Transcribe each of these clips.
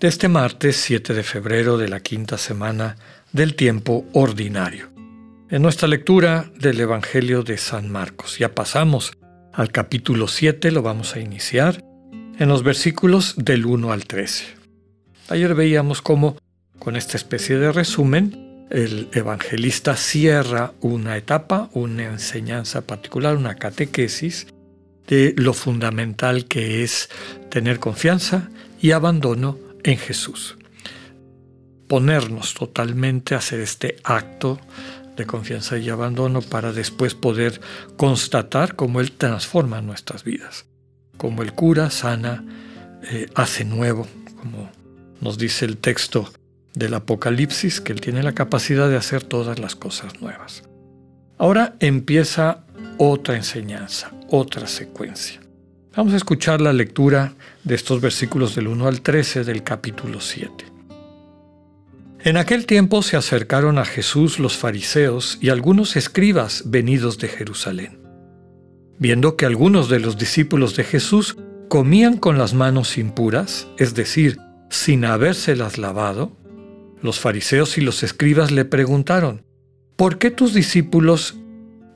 de este martes 7 de febrero de la quinta semana del tiempo ordinario. En nuestra lectura del Evangelio de San Marcos, ya pasamos al capítulo 7, lo vamos a iniciar en los versículos del 1 al 13. Ayer veíamos cómo, con esta especie de resumen, el evangelista cierra una etapa, una enseñanza particular, una catequesis de lo fundamental que es tener confianza y abandono en Jesús. Ponernos totalmente a hacer este acto de confianza y abandono para después poder constatar cómo Él transforma nuestras vidas, cómo Él cura, sana, eh, hace nuevo, como nos dice el texto del Apocalipsis, que Él tiene la capacidad de hacer todas las cosas nuevas. Ahora empieza otra enseñanza, otra secuencia. Vamos a escuchar la lectura de estos versículos del 1 al 13 del capítulo 7. En aquel tiempo se acercaron a Jesús los fariseos y algunos escribas venidos de Jerusalén. Viendo que algunos de los discípulos de Jesús comían con las manos impuras, es decir, sin habérselas lavado, los fariseos y los escribas le preguntaron, ¿por qué tus discípulos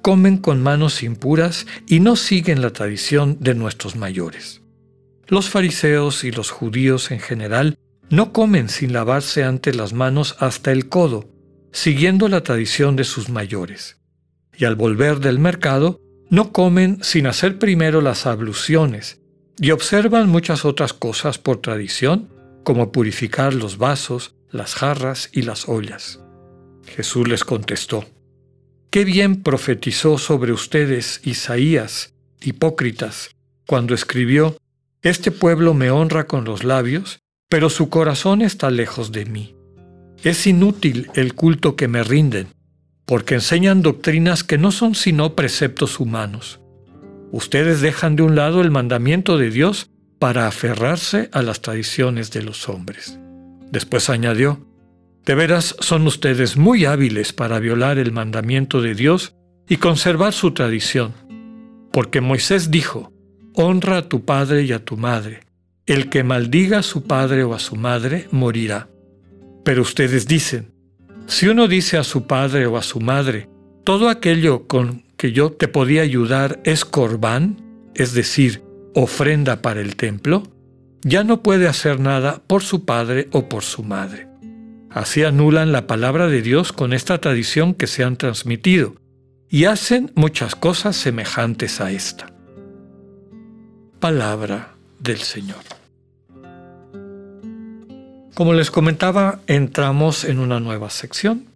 comen con manos impuras y no siguen la tradición de nuestros mayores? Los fariseos y los judíos en general no comen sin lavarse antes las manos hasta el codo, siguiendo la tradición de sus mayores. Y al volver del mercado, no comen sin hacer primero las abluciones, y observan muchas otras cosas por tradición, como purificar los vasos, las jarras y las ollas. Jesús les contestó, Qué bien profetizó sobre ustedes Isaías, hipócritas, cuando escribió, Este pueblo me honra con los labios, pero su corazón está lejos de mí. Es inútil el culto que me rinden, porque enseñan doctrinas que no son sino preceptos humanos. Ustedes dejan de un lado el mandamiento de Dios para aferrarse a las tradiciones de los hombres. Después añadió, De veras son ustedes muy hábiles para violar el mandamiento de Dios y conservar su tradición, porque Moisés dijo, Honra a tu padre y a tu madre. El que maldiga a su padre o a su madre morirá. Pero ustedes dicen, si uno dice a su padre o a su madre, todo aquello con que yo te podía ayudar es corbán, es decir, ofrenda para el templo, ya no puede hacer nada por su padre o por su madre. Así anulan la palabra de Dios con esta tradición que se han transmitido y hacen muchas cosas semejantes a esta. Palabra del Señor. Como les comentaba, entramos en una nueva sección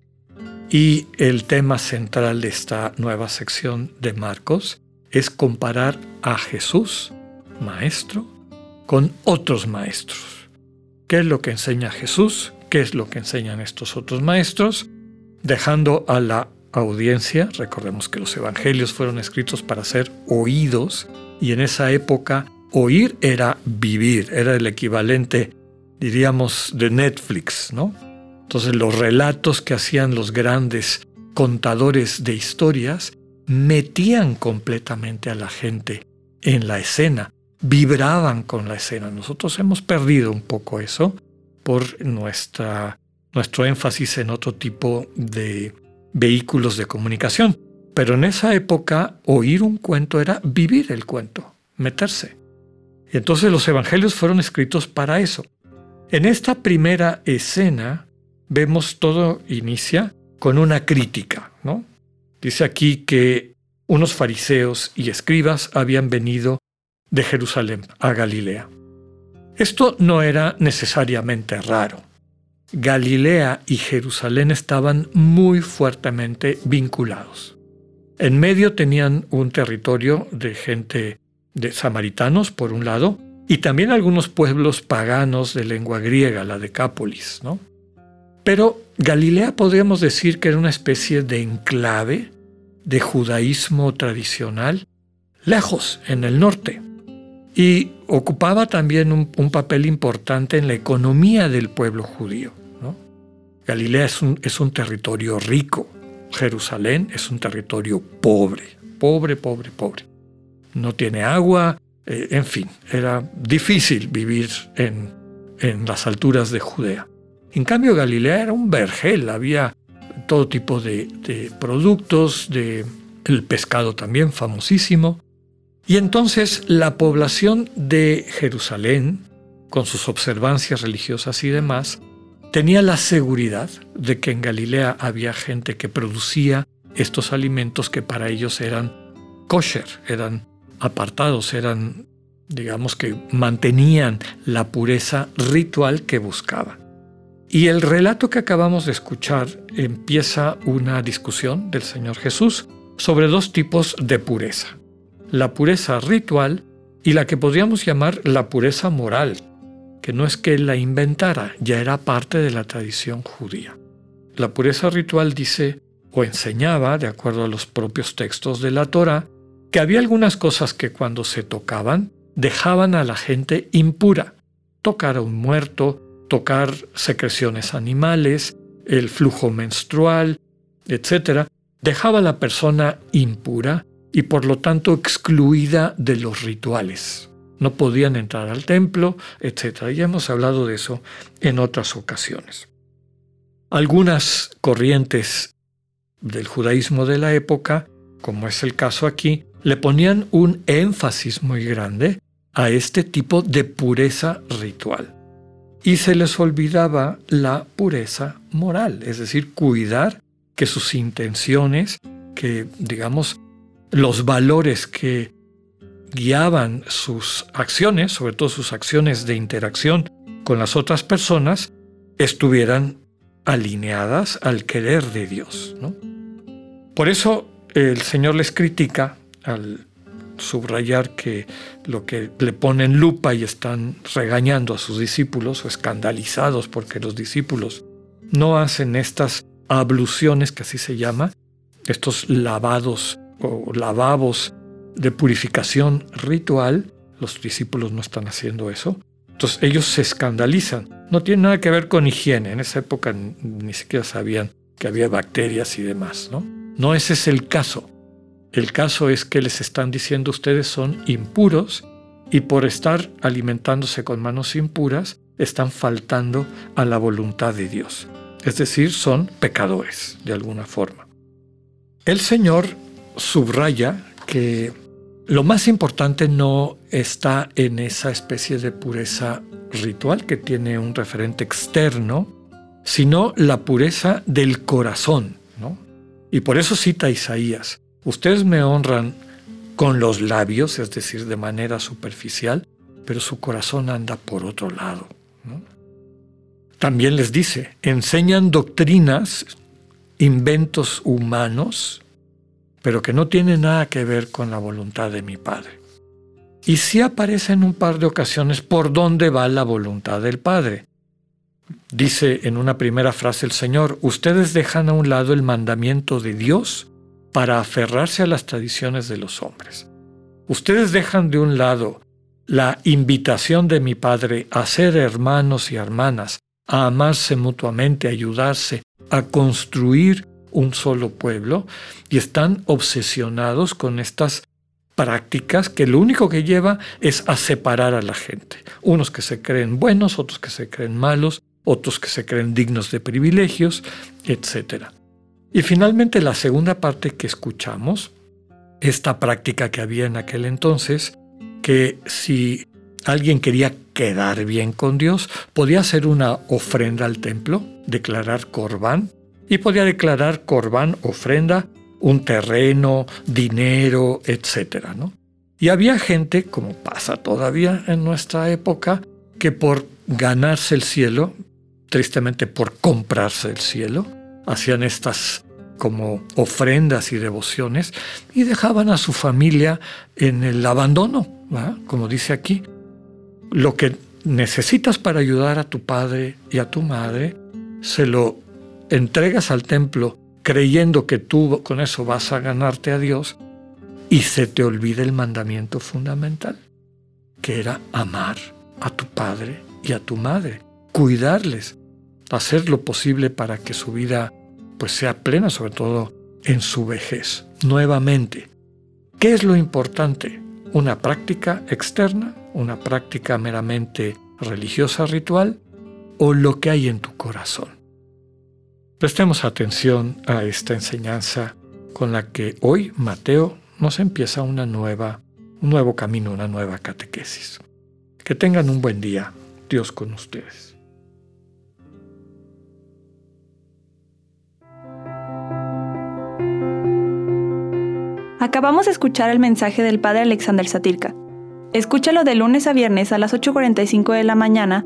y el tema central de esta nueva sección de Marcos es comparar a Jesús, Maestro, con otros maestros. ¿Qué es lo que enseña Jesús? ¿Qué es lo que enseñan estos otros maestros? Dejando a la audiencia, recordemos que los evangelios fueron escritos para ser oídos y en esa época oír era vivir, era el equivalente, diríamos, de Netflix, ¿no? Entonces los relatos que hacían los grandes contadores de historias metían completamente a la gente en la escena vibraban con la escena. Nosotros hemos perdido un poco eso por nuestra, nuestro énfasis en otro tipo de vehículos de comunicación. Pero en esa época oír un cuento era vivir el cuento, meterse. Y entonces los evangelios fueron escritos para eso. En esta primera escena vemos todo inicia con una crítica, ¿no? Dice aquí que unos fariseos y escribas habían venido de Jerusalén a Galilea. Esto no era necesariamente raro. Galilea y Jerusalén estaban muy fuertemente vinculados. En medio tenían un territorio de gente de samaritanos, por un lado, y también algunos pueblos paganos de lengua griega, la Decápolis, ¿no? Pero Galilea podríamos decir que era una especie de enclave de judaísmo tradicional, lejos, en el norte, y ocupaba también un, papel importante en la economía del pueblo judío. Galilea es un, es un territorio rico, Jerusalén es un territorio pobre, pobre, pobre, pobre. No tiene agua, eh, en fin, era difícil vivir en, las alturas de Judea. En cambio, Galilea era un vergel, había todo tipo de, de productos, de el pescado también famosísimo. Y entonces la población de Jerusalén, con sus observancias religiosas y demás, tenía la seguridad de que en Galilea había gente que producía estos alimentos que para ellos eran kosher, eran apartados, eran, digamos que mantenían la pureza ritual que buscaba. Y el relato que acabamos de escuchar empieza una discusión del Señor Jesús sobre dos tipos de pureza. La pureza ritual y la que podríamos llamar la pureza moral, que no es que él la inventara, ya era parte de la tradición judía. La pureza ritual dice o enseñaba, de acuerdo a los propios textos de la Torah, que había algunas cosas que cuando se tocaban dejaban a la gente impura. Tocar a un muerto, tocar secreciones animales, el flujo menstrual, etc., dejaba a la persona impura y por lo tanto excluida de los rituales. No podían entrar al templo, etc. Ya hemos hablado de eso en otras ocasiones. Algunas corrientes del judaísmo de la época, como es el caso aquí, le ponían un énfasis muy grande a este tipo de pureza ritual. Y se les olvidaba la pureza moral, es decir, cuidar que sus intenciones, que digamos los valores que guiaban sus acciones, sobre todo sus acciones de interacción con las otras personas, estuvieran alineadas al querer de Dios. Por eso el Señor les critica al subrayar que lo que le ponen lupa y están regañando a sus discípulos o escandalizados porque los discípulos no hacen estas abluciones, que así se llama, estos lavados o lavabos de purificación ritual, los discípulos no están haciendo eso. Entonces ellos se escandalizan. No tiene nada que ver con higiene. En esa época ni siquiera sabían que había bacterias y demás. No, no ese es el caso. El caso es que les están diciendo ustedes son impuros y por estar alimentándose con manos impuras están faltando a la voluntad de Dios. Es decir, son pecadores de alguna forma. El Señor subraya que lo más importante no está en esa especie de pureza ritual que tiene un referente externo, sino la pureza del corazón. ¿no? Y por eso cita Isaías, ustedes me honran con los labios, es decir, de manera superficial, pero su corazón anda por otro lado. También les dice, enseñan doctrinas, inventos humanos, pero que no tiene nada que ver con la voluntad de mi Padre. Y sí aparece en un par de ocasiones por dónde va la voluntad del Padre. Dice en una primera frase el Señor, ustedes dejan a un lado el mandamiento de Dios para aferrarse a las tradiciones de los hombres. Ustedes dejan de un lado la invitación de mi Padre a ser hermanos y hermanas, a amarse mutuamente, a ayudarse, a construir un solo pueblo y están obsesionados con estas prácticas que lo único que lleva es a separar a la gente. Unos que se creen buenos, otros que se creen malos, otros que se creen dignos de privilegios, etc. Y finalmente la segunda parte que escuchamos, esta práctica que había en aquel entonces, que si alguien quería quedar bien con Dios, podía hacer una ofrenda al templo, declarar corbán, y podía declarar corbán, ofrenda, un terreno, dinero, etc. ¿no? Y había gente, como pasa todavía en nuestra época, que por ganarse el cielo, tristemente por comprarse el cielo, hacían estas como ofrendas y devociones y dejaban a su familia en el abandono, como dice aquí. Lo que necesitas para ayudar a tu padre y a tu madre se lo entregas al templo creyendo que tú con eso vas a ganarte a Dios y se te olvida el mandamiento fundamental, que era amar a tu padre y a tu madre, cuidarles, hacer lo posible para que su vida pues sea plena, sobre todo en su vejez. Nuevamente, ¿qué es lo importante? ¿Una práctica externa? ¿Una práctica meramente religiosa ritual? ¿O lo que hay en tu corazón? Prestemos atención a esta enseñanza con la que hoy Mateo nos empieza una nueva, un nuevo camino, una nueva catequesis. Que tengan un buen día. Dios con ustedes. Acabamos de escuchar el mensaje del Padre Alexander Satirka. Escúchalo de lunes a viernes a las 8.45 de la mañana